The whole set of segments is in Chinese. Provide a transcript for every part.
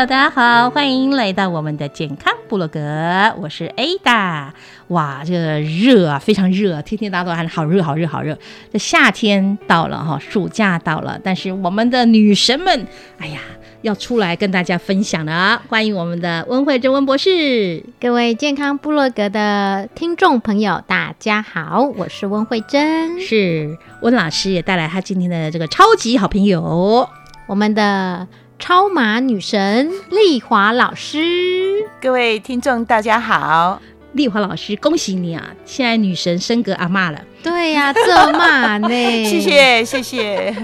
！Hello，大家好，欢迎来到我们的健康部落格，我是 Ada。哇，这个热啊，非常热，天天大家都喊好热，好热，好热。这夏天到了哈，暑假到了，但是我们的女神们，哎呀，要出来跟大家分享了。欢迎我们的温慧珍温博士，各位健康部落格的听众朋友，大家好，我是温慧珍，是温老师也带来他今天的这个超级好朋友，我们的。超马女神丽华老师，各位听众大家好，丽华老师恭喜你啊！现在女神升格阿妈了，对呀，这骂呢？谢谢谢谢，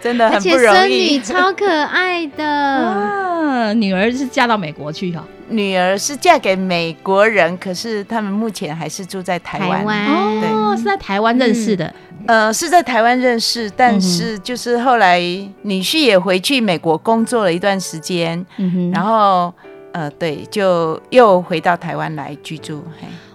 真的很不容易。孙女超可爱的，女儿是嫁到美国去哈。女儿是嫁给美国人，可是他们目前还是住在台湾。哦，是在台湾认识的。呃，是在台湾认识，但是就是后来女婿也回去美国工作了一段时间，然后呃，对，就又回到台湾来居住。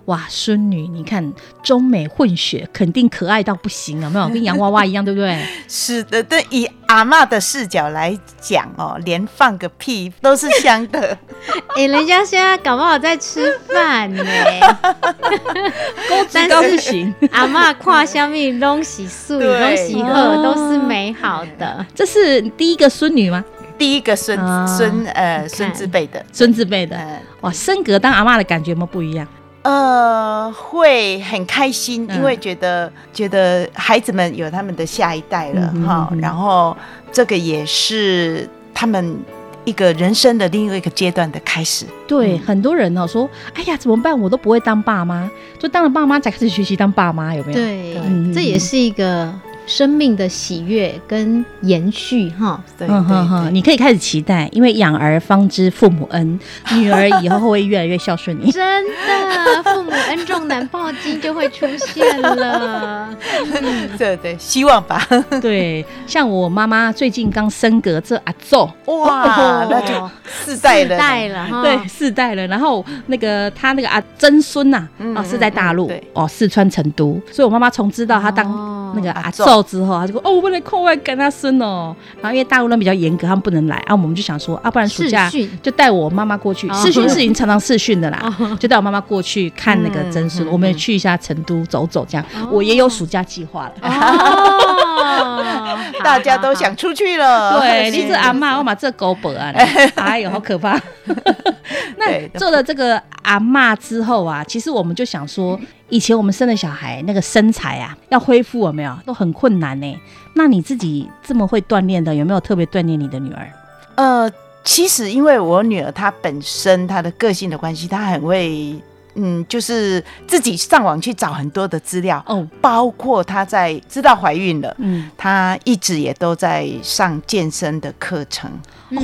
哇，孙女，你看中美混血，肯定可爱到不行，有没有？跟洋娃娃一样，对不对？是的，对以阿妈的视角来讲哦，连放个屁都是香的。哎，人家现在搞不好在吃饭呢。高子高是行，阿妈跨下面东西素，东西喝都是美好的。这是第一个孙女吗？第一个孙孙呃孙子辈的，孙子辈的。哇，升格当阿妈的感觉有没有不一样？呃，会很开心，因为觉得觉得孩子们有他们的下一代了哈，然后这个也是他们一个人生的另外一个阶段的开始。对，很多人呢说，哎呀，怎么办？我都不会当爸妈，就当了爸妈才开始学习当爸妈，有没有？对，这也是一个。生命的喜悦跟延续，哈，对对对，你可以开始期待，因为养儿方知父母恩，女儿以后会越来越孝顺你。真的，父母恩重难报经就会出现了。对对，希望吧。对，像我妈妈最近刚升格这阿奏，哇，那就四代了，代了，对，四代了。然后那个他那个阿曾孙呐，哦，是在大陆，哦，四川成都，所以我妈妈从知道他当那个阿奏。之后，他就说：“哦，我不能空外跟他生哦。”然后因为大陆人比较严格，他们不能来啊。我们就想说啊，不然暑假就带我妈妈过去试训，是已经常常试训的啦。就带我妈妈过去看那个真孙，我们也去一下成都走走，这样我也有暑假计划了。大家都想出去了。对，你是阿妈，我把这狗本啊，哎呦，好可怕。那做了这个阿妈之后啊，其实我们就想说。以前我们生的小孩那个身材啊，要恢复有没有都很困难呢？那你自己这么会锻炼的，有没有特别锻炼你的女儿？呃，其实因为我女儿她本身她的个性的关系，她很会，嗯，就是自己上网去找很多的资料哦，包括她在知道怀孕了，嗯，她一直也都在上健身的课程，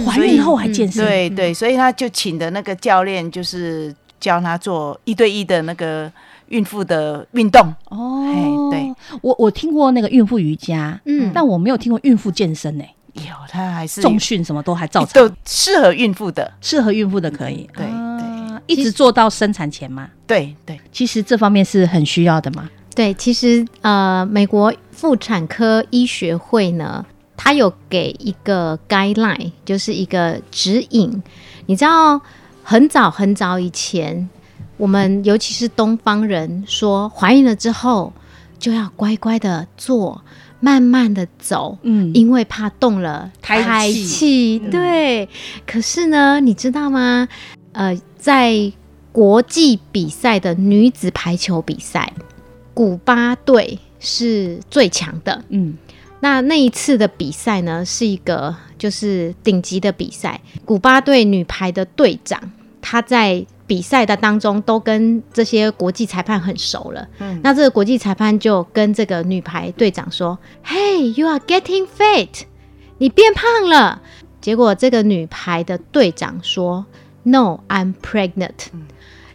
怀孕后还健身，对对，所以她就请的那个教练就是。教她做一对一的那个孕妇的运动。哦，对，我我听过那个孕妇瑜伽，嗯，但我没有听过孕妇健身呢。有，它还是重训什么都还照常，都适合孕妇的，适合孕妇的可以。对对，一直做到生产前吗？对对，其实这方面是很需要的嘛。对，其实呃，美国妇产科医学会呢，它有给一个 guideline，就是一个指引。你知道，很早很早以前，我们尤其是东方人说，怀孕了之后就要乖乖的坐，慢慢的走，嗯，因为怕动了胎气。对，可是呢，你知道吗？呃，在国际比赛的女子排球比赛。古巴队是最强的，嗯，那那一次的比赛呢，是一个就是顶级的比赛。古巴队女排的队长，她在比赛的当中都跟这些国际裁判很熟了，嗯，那这个国际裁判就跟这个女排队长说：“Hey, you are getting fat，你变胖了。”结果这个女排的队长说：“No, I'm pregnant。”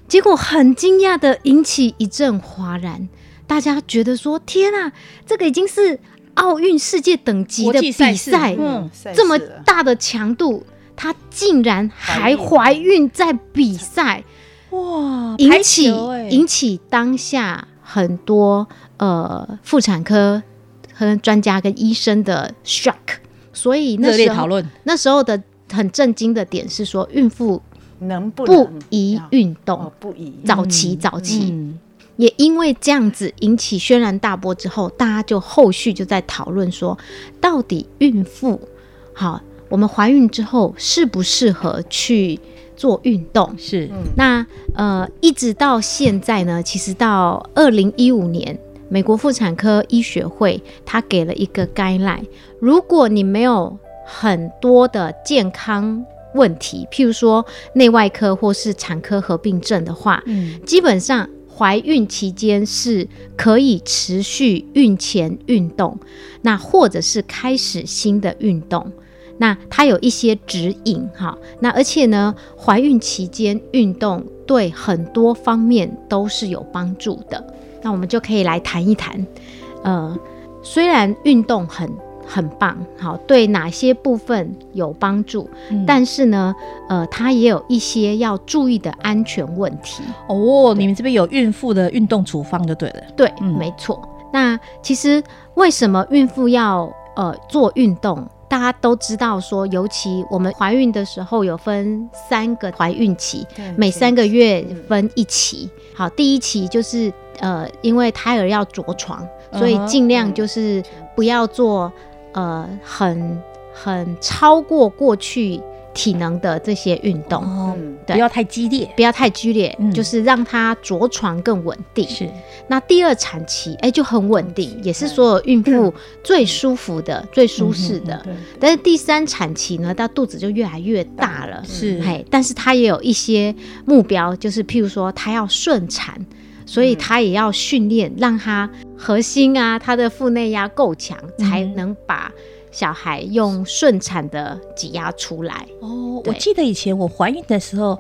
结果很惊讶的引起一阵哗然。大家觉得说：“天啊，这个已经是奥运世界等级的比赛，嗯，这么大的强度，她竟然还怀孕在比赛，哇！引起引起当下很多呃妇产科和专家跟医生的 shock，所以那时候那时候的很震惊的点是说，孕妇能不不宜运动，不宜早期早期。”也因为这样子引起轩然大波之后，大家就后续就在讨论说，到底孕妇好，我们怀孕之后适不适合去做运动？是，那呃，一直到现在呢，其实到二零一五年，美国妇产科医学会它给了一个 guideline，如果你没有很多的健康问题，譬如说内外科或是产科合并症的话，嗯，基本上。怀孕期间是可以持续孕前运动，那或者是开始新的运动，那它有一些指引哈。那而且呢，怀孕期间运动对很多方面都是有帮助的。那我们就可以来谈一谈，呃，虽然运动很。很棒，好，对哪些部分有帮助？但是呢，呃，它也有一些要注意的安全问题哦。你们这边有孕妇的运动处方就对了，对，没错。那其实为什么孕妇要呃做运动？大家都知道说，尤其我们怀孕的时候有分三个怀孕期，每三个月分一期。好，第一期就是呃，因为胎儿要着床，所以尽量就是不要做。呃，很很超过过去体能的这些运动，对，不要太激烈，不要太剧烈，就是让他着床更稳定。是，那第二产期，哎，就很稳定，也是所有孕妇最舒服的、最舒适的。但是第三产期呢，到肚子就越来越大了，是，嘿，但是他也有一些目标，就是譬如说，他要顺产。所以他也要训练，让他核心啊，他的腹内压够强，才能把小孩用顺产的挤压出来。哦，我记得以前我怀孕的时候，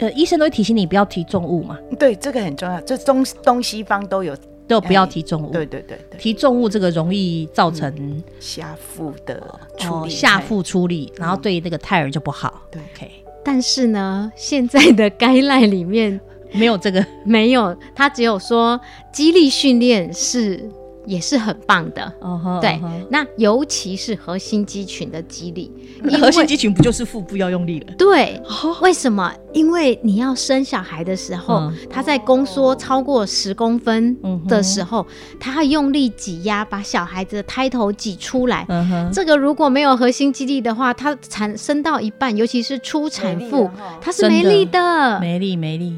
呃，医生都会提醒你不要提重物嘛。对，这个很重要，这东东西方都有，都不要提重物。对对对对，提重物这个容易造成下腹的处理，下腹出力，然后对那个胎儿就不好。对，OK。但是呢，现在的该赖里面。没有这个，没有，他只有说激励训练是也是很棒的，对，那尤其是核心肌群的肌力，核心肌群不就是腹部要用力了？对，为什么？因为你要生小孩的时候，他在宫缩超过十公分的时候，他要用力挤压，把小孩子的胎头挤出来。这个如果没有核心肌力的话，他产生到一半，尤其是初产妇，他是没力的，没力，没力。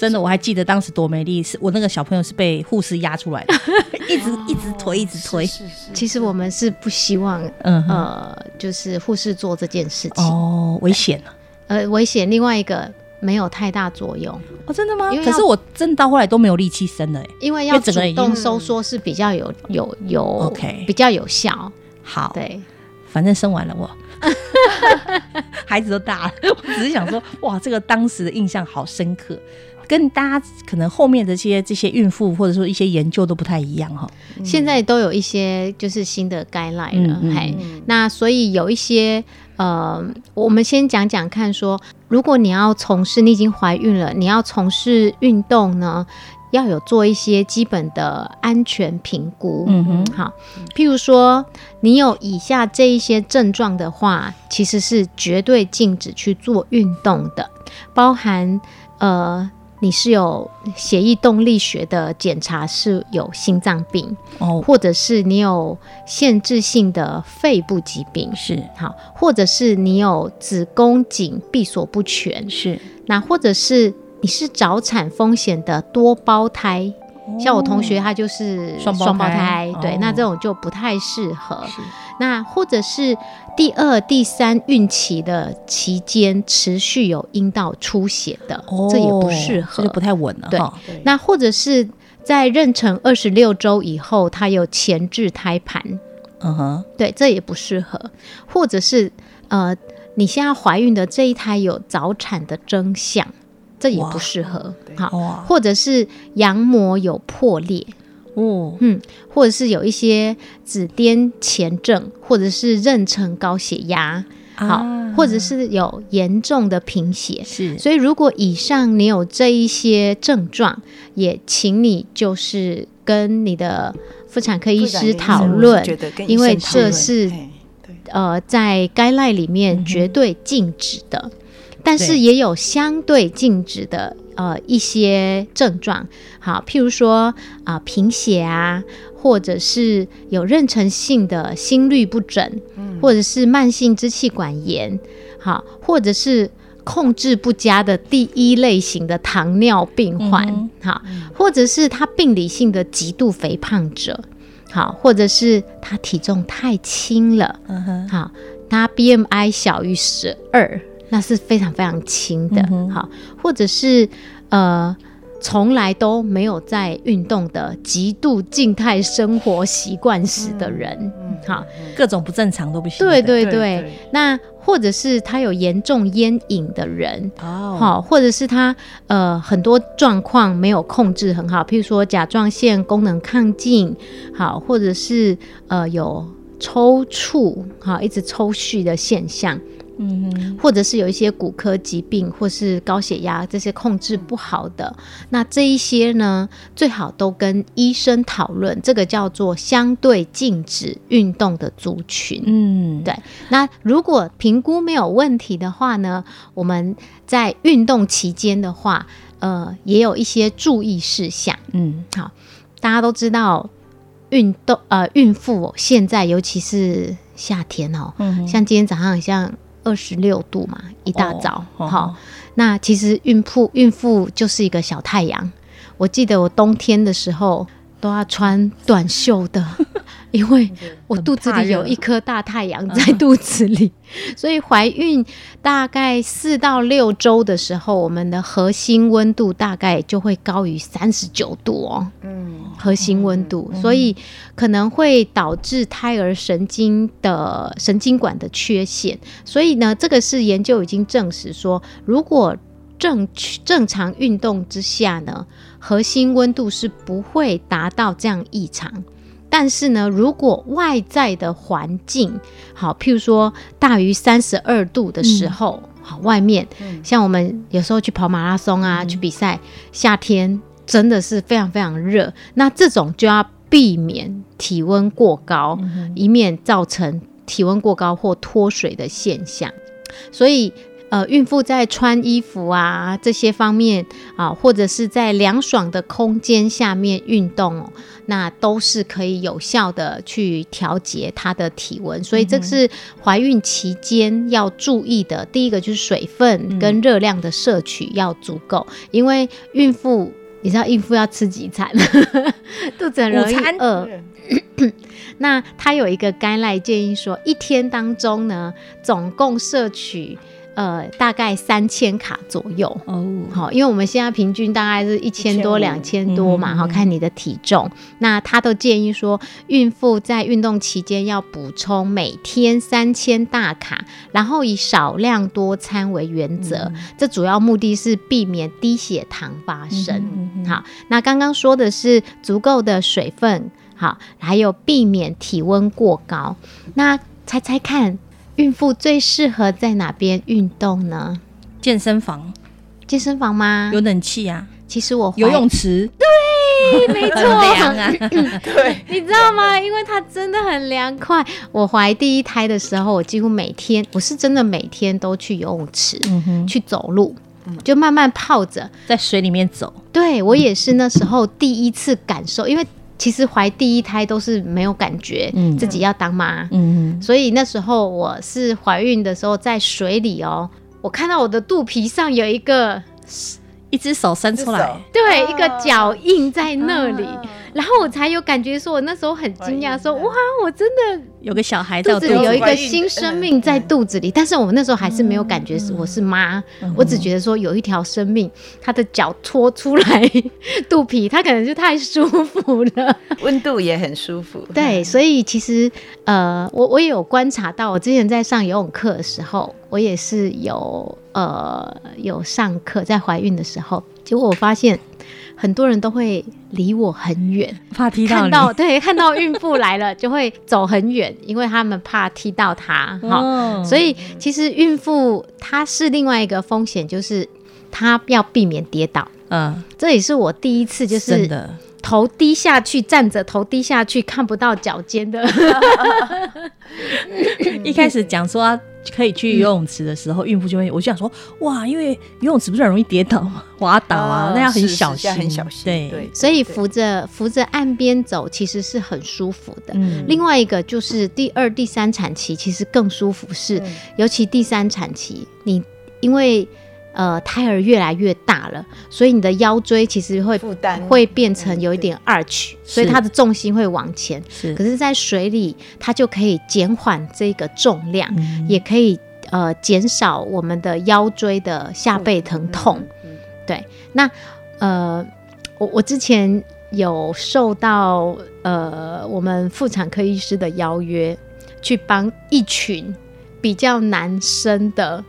真的，我还记得当时多美丽，是我那个小朋友是被护士压出来的，一直一直推，一直推。其实我们是不希望，嗯呃，就是护士做这件事情哦，危险啊，呃，危险。另外一个没有太大作用哦，真的吗？可是我真到后来都没有力气生了，因为要主动收缩是比较有有有 OK 比较有效。好，对，反正生完了我。孩子都大了，我只是想说，哇，这个当时的印象好深刻，跟大家可能后面的这些这些孕妇或者说一些研究都不太一样哈。现在都有一些就是新的概赖了，嘿，那所以有一些呃，我们先讲讲看，说如果你要从事，你已经怀孕了，你要从事运动呢？要有做一些基本的安全评估，嗯哼，好，譬如说你有以下这一些症状的话，其实是绝对禁止去做运动的，包含呃，你是有血液动力学的检查是有心脏病哦，或者是你有限制性的肺部疾病。是。好，或者是你有子宫颈闭锁不全。是，那或者是。你是早产风险的多胞胎，像我同学他就是双胞胎，对，那这种就不太适合。那或者是第二、第三孕期的期间持续有阴道出血的，这也不适合，这就不太稳了。对，那或者是在妊娠二十六周以后，它有前置胎盘，嗯哼，对，这也不适合。或者是呃，你现在怀孕的这一胎有早产的征象。这也不适合，好，或者是羊膜有破裂，哦，嗯，或者是有一些紫癜前症，或者是妊娠高血压，好，或者是有严重的贫血，是，所以如果以上你有这一些症状，也请你就是跟你的妇产科医师讨论，因为这是呃在该赖里面绝对禁止的。但是也有相对禁止的呃一些症状，好，譬如说啊贫血啊，或者是有妊娠性的心律不整，或者是慢性支气管炎，好，或者是控制不佳的第一类型的糖尿病患，好，或者是他病理性的极度肥胖者，好，或者是他体重太轻了，嗯哼，好，他 BMI 小于十二。那是非常非常轻的，好，或者是呃，从来都没有在运动的极度静态生活习惯史的人，好，各种不正常都不行。对。对对，那或者是他有严重烟瘾的人，哦，好，或者是他呃很多状况没有控制很好，譬如说甲状腺功能亢进，好，或者是呃有抽搐，好，一直抽搐的现象。嗯，或者是有一些骨科疾病，或是高血压这些控制不好的，那这一些呢，最好都跟医生讨论，这个叫做相对禁止运动的族群。嗯，对。那如果评估没有问题的话呢，我们在运动期间的话，呃，也有一些注意事项。嗯，好，大家都知道，运动呃，孕妇现在尤其是夏天哦，像今天早上像。二十六度嘛，一大早，好，那其实孕妇孕妇就是一个小太阳。我记得我冬天的时候都要穿短袖的。因为我肚子里有一颗大太阳在肚子里，所以怀孕大概四到六周的时候，我们的核心温度大概就会高于三十九度哦。嗯，核心温度，所以可能会导致胎儿神经的神经管的缺陷。所以呢，这个是研究已经证实说，如果正正常运动之下呢，核心温度是不会达到这样异常。但是呢，如果外在的环境好，譬如说大于三十二度的时候，好，外面像我们有时候去跑马拉松啊，去比赛，夏天真的是非常非常热，那这种就要避免体温过高，以免造成体温过高或脱水的现象，所以。呃，孕妇在穿衣服啊这些方面啊，或者是在凉爽的空间下面运动，那都是可以有效的去调节她的体温。所以这是怀孕期间要注意的。第一个就是水分跟热量的摄取要足够，因为孕妇你知道孕妇要吃几餐，肚子很容易饿。那他有一个干赖建议说，一天当中呢，总共摄取。呃，大概三千卡左右哦。好，因为我们现在平均大概是一千多、两千多嘛，好看你的体重。那他都建议说，孕妇在运动期间要补充每天三千大卡，然后以少量多餐为原则。这主要目的是避免低血糖发生。好，那刚刚说的是足够的水分，好，还有避免体温过高。那猜猜看。孕妇最适合在哪边运动呢？健身房，健身房吗？有冷气啊。其实我游泳池，对，没错，凉啊。对，你知道吗？因为它真的很凉快。我怀第一胎的时候，我几乎每天，我是真的每天都去游泳池，嗯去走路，就慢慢泡着在水里面走。对我也是那时候第一次感受，因为。其实怀第一胎都是没有感觉，自己要当妈，嗯，所以那时候我是怀孕的时候在水里哦，我看到我的肚皮上有一个一只手伸出来，对，一个脚印在那里。然后我才有感觉，说我那时候很惊讶，说哇，我真的有个小孩在肚子里，有一个新生命在肚子里。但是我们那时候还是没有感觉是我是妈，我只觉得说有一条生命，她的脚拖出来肚皮，她可能就太舒服了，温度也很舒服。对，所以其实呃，我我也有观察到，我之前在上游泳课的时候，我也是有呃有上课，在怀孕的时候，结果我发现。很多人都会离我很远，怕踢到。看到对，看到孕妇来了就会走很远，因为他们怕踢到她。哈，所以其实孕妇她是另外一个风险，就是她要避免跌倒。嗯，这也是我第一次就是头低下去站着，头低下去看不到脚尖的。一开始讲说。可以去游泳池的时候，孕妇就会，我就想说，哇，因为游泳池不是很容易跌倒吗、滑倒啊，那要很小心，很小心。对，所以扶着扶着岸边走，其实是很舒服的。另外一个就是第二、第三产期，其实更舒服，是尤其第三产期，你因为。呃，胎儿越来越大了，所以你的腰椎其实会负担会变成有一点 arch，所以它的重心会往前。是，可是，在水里，它就可以减缓这个重量，也可以呃减少我们的腰椎的下背疼痛。对，那呃，我我之前有受到呃我们妇产科医师的邀约，去帮一群比较男生的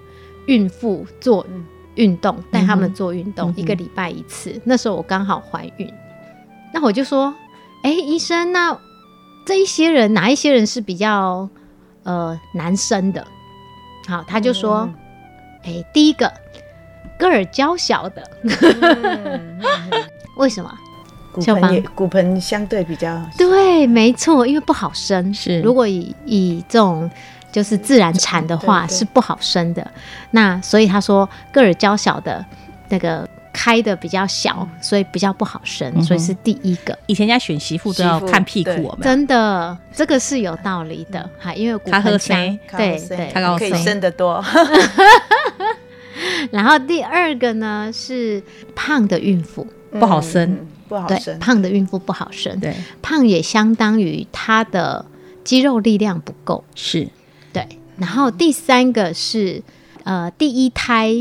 孕妇做。运动带他们做运动，一个礼拜一次。那时候我刚好怀孕，那我就说：“哎，医生，那这一些人哪一些人是比较呃男生的？”好，他就说：“哎，第一个个儿娇小的，为什么？骨盆骨盆相对比较对，没错，因为不好生。是如果以以这种。”就是自然产的话是不好生的，那所以他说个儿娇小的那个开的比较小，所以比较不好生，所以是第一个。以前家选媳妇都要看屁股，真的这个是有道理的，哈，因为骨盆腔，对对，他可以生得多。然后第二个呢是胖的孕妇。不好生，不好生，胖的孕妇不好生，对，胖也相当于她的肌肉力量不够，是。对，然后第三个是，呃，第一胎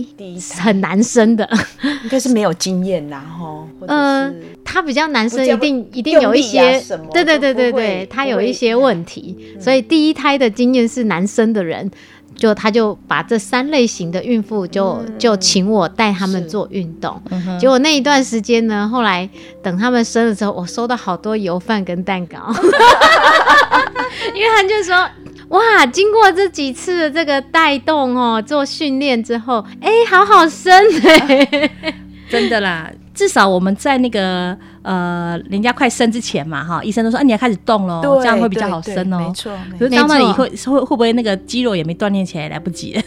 很难生的，应该是没有经验然后，呃，他比较难生，一定一定有一些，对对对对对，他有一些问题，所以第一胎的经验是难生的人，就他就把这三类型的孕妇就就请我带他们做运动，结果那一段时间呢，后来等他们生的时候，我收到好多油饭跟蛋糕，因为他就说。哇！经过这几次的这个带动哦，做训练之后，哎，好好生哎，真的啦。至少我们在那个呃，人家快生之前嘛，哈，医生都说，啊，你要开始动喽，这样会比较好生哦。没错，可是到那里会会会不会那个肌肉也没锻炼起来，来不及？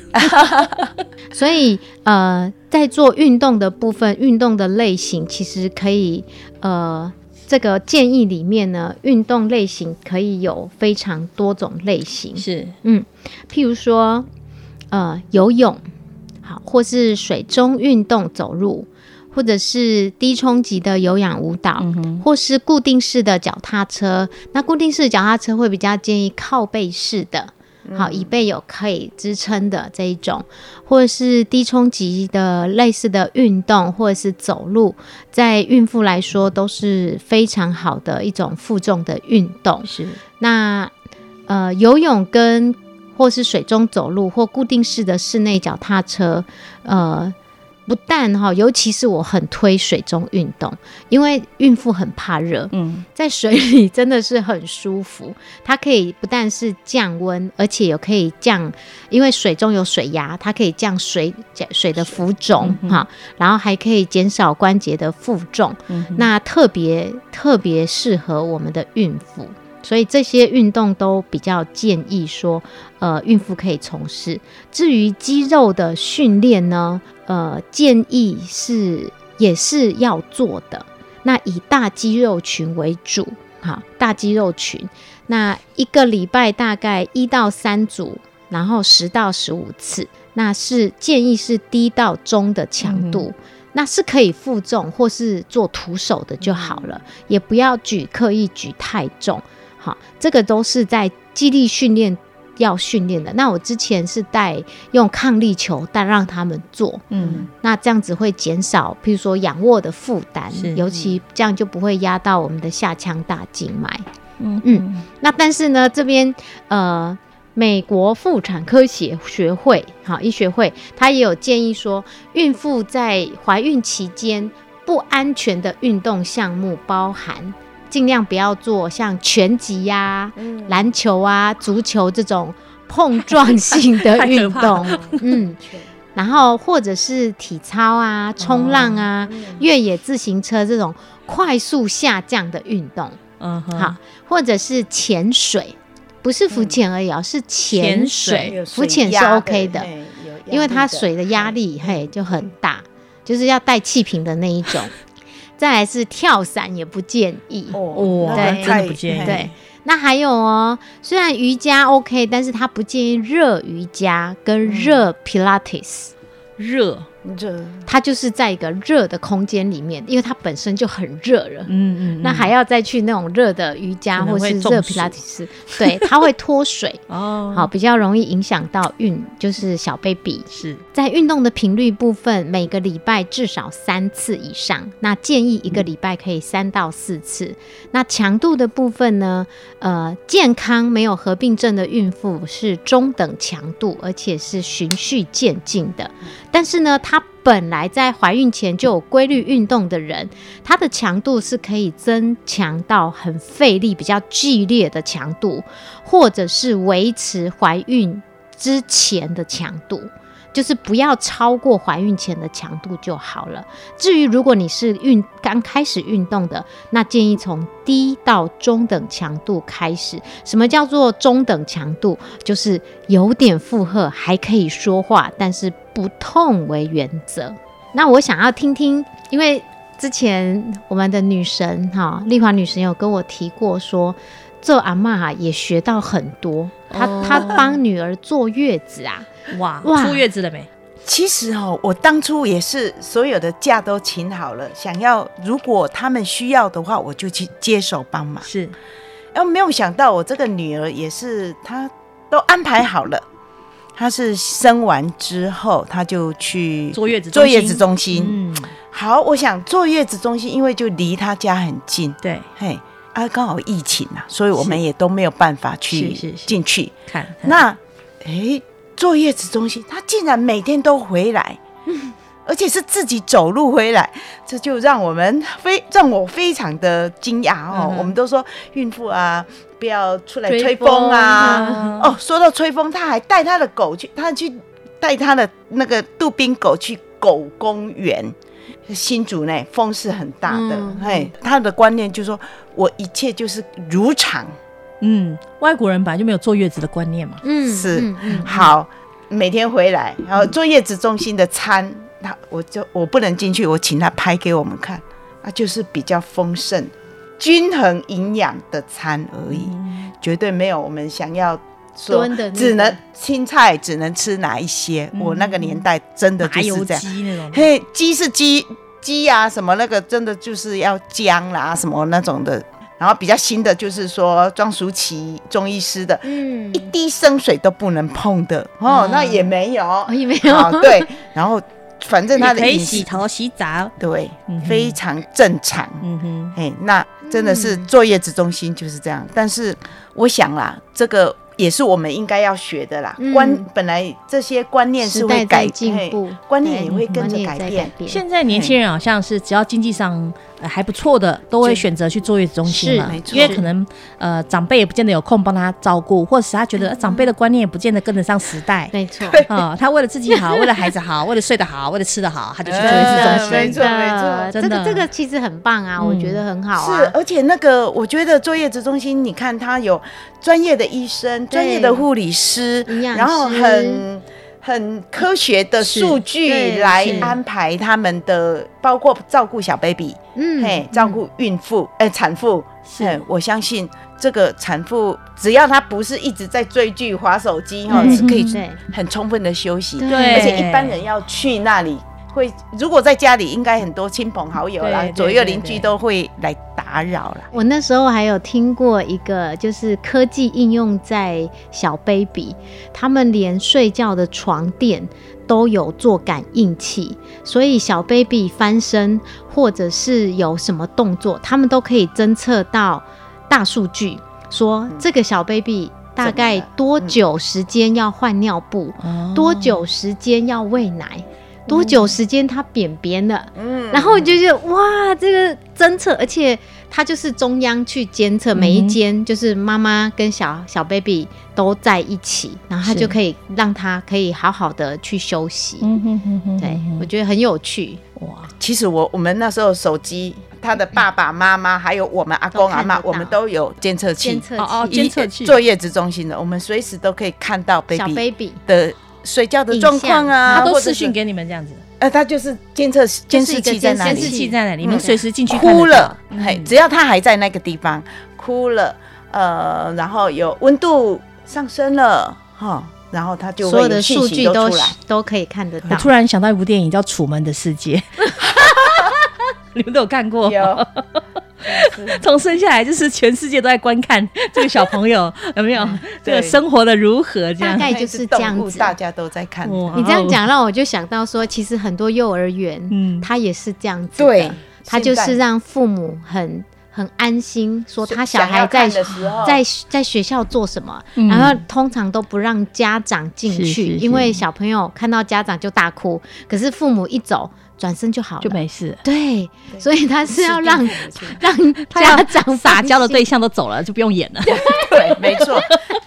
所以呃，在做运动的部分，运动的类型其实可以呃。这个建议里面呢，运动类型可以有非常多种类型，是。嗯，譬如说呃游泳，好，或是水中运动走路，或者是低冲击的有氧舞蹈，或是固定式的脚踏车。那固定式脚踏车会比较建议靠背式的，好，椅背有可以支撑的这一种，或者是低冲击的类似的运动，或者是走路，在孕妇来说都是非常好的一种负重的运动。是，那呃，游泳跟或是水中走路或固定式的室内脚踏车，呃。不但哈，尤其是我很推水中运动，因为孕妇很怕热，嗯，在水里真的是很舒服。它可以不但是降温，而且也可以降，因为水中有水压，它可以降水水的浮肿哈，然后还可以减少关节的负重，那特别特别适合我们的孕妇。所以这些运动都比较建议说，呃，孕妇可以从事。至于肌肉的训练呢，呃，建议是也是要做的。那以大肌肉群为主，哈，大肌肉群，那一个礼拜大概一到三组，然后十到十五次，那是建议是低到中的强度，那是可以负重或是做徒手的就好了，也不要举刻意举太重。好，这个都是在肌力训练要训练的。那我之前是带用抗力球，但让他们做，嗯，那这样子会减少，譬如说仰卧的负担，尤其这样就不会压到我们的下腔大静脉。嗯嗯。那但是呢，这边呃，美国妇产科协学会，好医学会，他也有建议说，孕妇在怀孕期间不安全的运动项目包含。尽量不要做像拳击呀、篮球啊、足球这种碰撞性的运动，嗯，然后或者是体操啊、冲浪啊、越野自行车这种快速下降的运动，嗯，好，或者是潜水，不是浮潜而已啊，是潜水，浮潜是 OK 的，因为它水的压力嘿就很大，就是要带气瓶的那一种。再来是跳伞也不建议哦，对，真的不建议。对，那还有哦，虽然瑜伽 OK，但是他不建议热瑜伽跟热 Pilates，热。热，它就是在一个热的空间里面，因为它本身就很热了。嗯嗯，那还要再去那种热的瑜伽或是热皮拉提斯，对，它会脱水 哦，好，比较容易影响到孕，就是小 baby。是在运动的频率部分，每个礼拜至少三次以上，那建议一个礼拜可以三到四次。那强度的部分呢？呃，健康没有合并症的孕妇是中等强度，而且是循序渐进的。但是呢，她本来在怀孕前就有规律运动的人，她的强度是可以增强到很费力、比较剧烈的强度，或者是维持怀孕之前的强度。就是不要超过怀孕前的强度就好了。至于如果你是运刚开始运动的，那建议从低到中等强度开始。什么叫做中等强度？就是有点负荷，还可以说话，但是不痛为原则。那我想要听听，因为之前我们的女神哈丽华女神有跟我提过，说做阿妈也学到很多。她她帮女儿坐月子啊。哇出月子了没？其实哦，我当初也是所有的假都请好了，想要如果他们需要的话，我就去接手帮忙。是，然后没有想到我这个女儿也是，她都安排好了。她是生完之后，他就去坐月子坐月子中心。嗯，好，我想坐月子中心，因为就离他家很近。对，嘿，啊，刚好疫情啊，所以我们也都没有办法去进去看。那，哎。坐月子中心，他竟然每天都回来，而且是自己走路回来，这就让我们非让我非常的惊讶哦。我们都说孕妇啊，不要出来吹风啊。哦，说到吹风，他还带他的狗去，他去带他的那个杜宾狗去狗公园。新竹呢，风是很大的，嘿，他的观念就是说我一切就是如常。嗯，外国人本来就没有坐月子的观念嘛。嗯，是好，每天回来，然后坐月子中心的餐，他我就我不能进去，我请他拍给我们看，那，就是比较丰盛、均衡营养的餐而已，绝对没有我们想要说只能青菜只能吃哪一些。我那个年代真的就是这样，嘿，鸡是鸡鸡呀，什么那个真的就是要姜啦什么那种的。然后比较新的就是说庄淑琪中医师的，嗯，一滴生水都不能碰的。哦，那也没有，也没有，对，然后。反正他的可以洗头洗澡，对，非常正常。嗯哼，哎，那真的是坐月子中心就是这样。但是我想啦，这个。也是我们应该要学的啦。观本来这些观念是会改进步，观念也会跟着改变。现在年轻人好像是只要经济上还不错的，都会选择去坐月子中心嘛。因为可能呃长辈也不见得有空帮他照顾，或者是他觉得长辈的观念也不见得跟得上时代。没错，啊，他为了自己好，为了孩子好，为了睡得好，为了吃得好，他就去坐月子中心。没错没错，这个这个其实很棒啊，我觉得很好啊。是，而且那个我觉得坐月子中心，你看他有专业的医生，专业。的护理师，然后很很科学的数据来安排他们的，包括照顾小 baby，嗯，嘿，照顾孕妇，哎，产妇，是，我相信这个产妇只要她不是一直在追剧、划手机，哈，是可以很充分的休息，对，而且一般人要去那里。会，如果在家里，应该很多亲朋好友啦，左右邻居都会来打扰了。我那时候还有听过一个，就是科技应用在小 baby，他们连睡觉的床垫都有做感应器，所以小 baby 翻身或者是有什么动作，他们都可以侦测到大数据，说这个小 baby 大概多久时间要换尿布，多久时间要喂奶。多久时间它扁扁的？嗯，然后我就觉得哇，这个侦测，而且它就是中央去监测每一间，就是妈妈跟小小 baby 都在一起，然后它就可以让他可以好好的去休息。嗯哼哼哼，对我觉得很有趣。哇。其实我我们那时候手机，他的爸爸妈妈还有我们阿公阿妈，我们都有监测器，监测哦，监测器。坐月子中心的，我们随时都可以看到 baby 的。睡觉的状况啊，他都视讯给你们这样子。呃，他就是监测监视器在哪里？监视器在哪里？你们随时进去哭了，嘿，只要他还在那个地方哭了，呃，然后有温度上升了，哈，然后他就所有的数据都都可以看得到。我突然想到一部电影叫《楚门的世界》，你们都有看过？有。从生下来就是全世界都在观看这个小朋友 有没有这个生活的如何？这样大概就是这样子，大家都在看。你这样讲让我就想到说，其实很多幼儿园，嗯，他也是这样子。对，他就是让父母很很安心，说他小孩在在在学校做什么，然后通常都不让家长进去，因为小朋友看到家长就大哭，可是父母一走。转身就好了，就没事。对，所以他是要让 让家长撒娇的对象都走了，就不用演了。对，没错。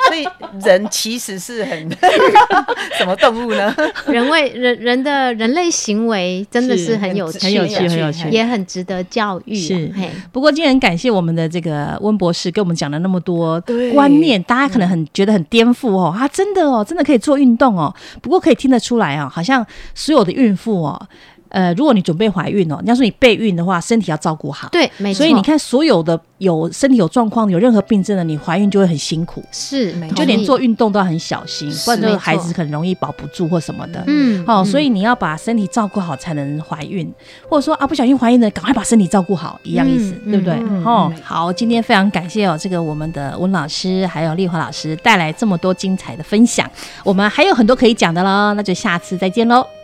所以人其实是很 什么动物呢？人为人人的人类行为真的是很有很有趣，很有趣，也很值得教育。是。不过今天很感谢我们的这个温博士，给我们讲了那么多观念，大家可能很觉得很颠覆哦。啊，真的哦，真的可以做运动哦。不过可以听得出来啊，好像所有的孕妇哦。呃，如果你准备怀孕哦，你要说你备孕的话，身体要照顾好。对，没错。所以你看，所有的。有身体有状况、有任何病症的，你怀孕就会很辛苦，是，就连做运动都要很小心，不然这个孩子很容易保不住或什么的。嗯，哦，所以你要把身体照顾好才能怀孕，或者说啊，不小心怀孕的，赶快把身体照顾好，一样意思，对不对？哦，好，今天非常感谢哦，这个我们的温老师还有丽华老师带来这么多精彩的分享，我们还有很多可以讲的喽，那就下次再见喽，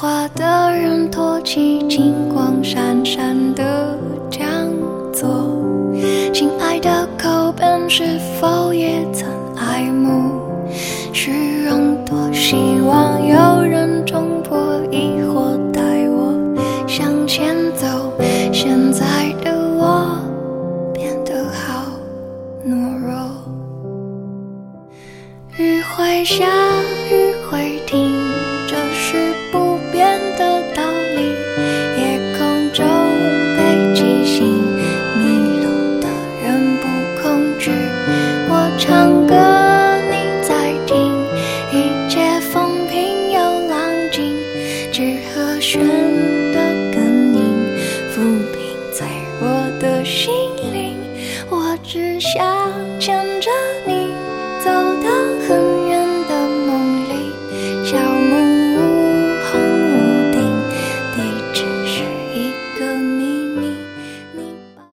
画的人托起金光闪闪的讲座，亲爱的口本是否也曾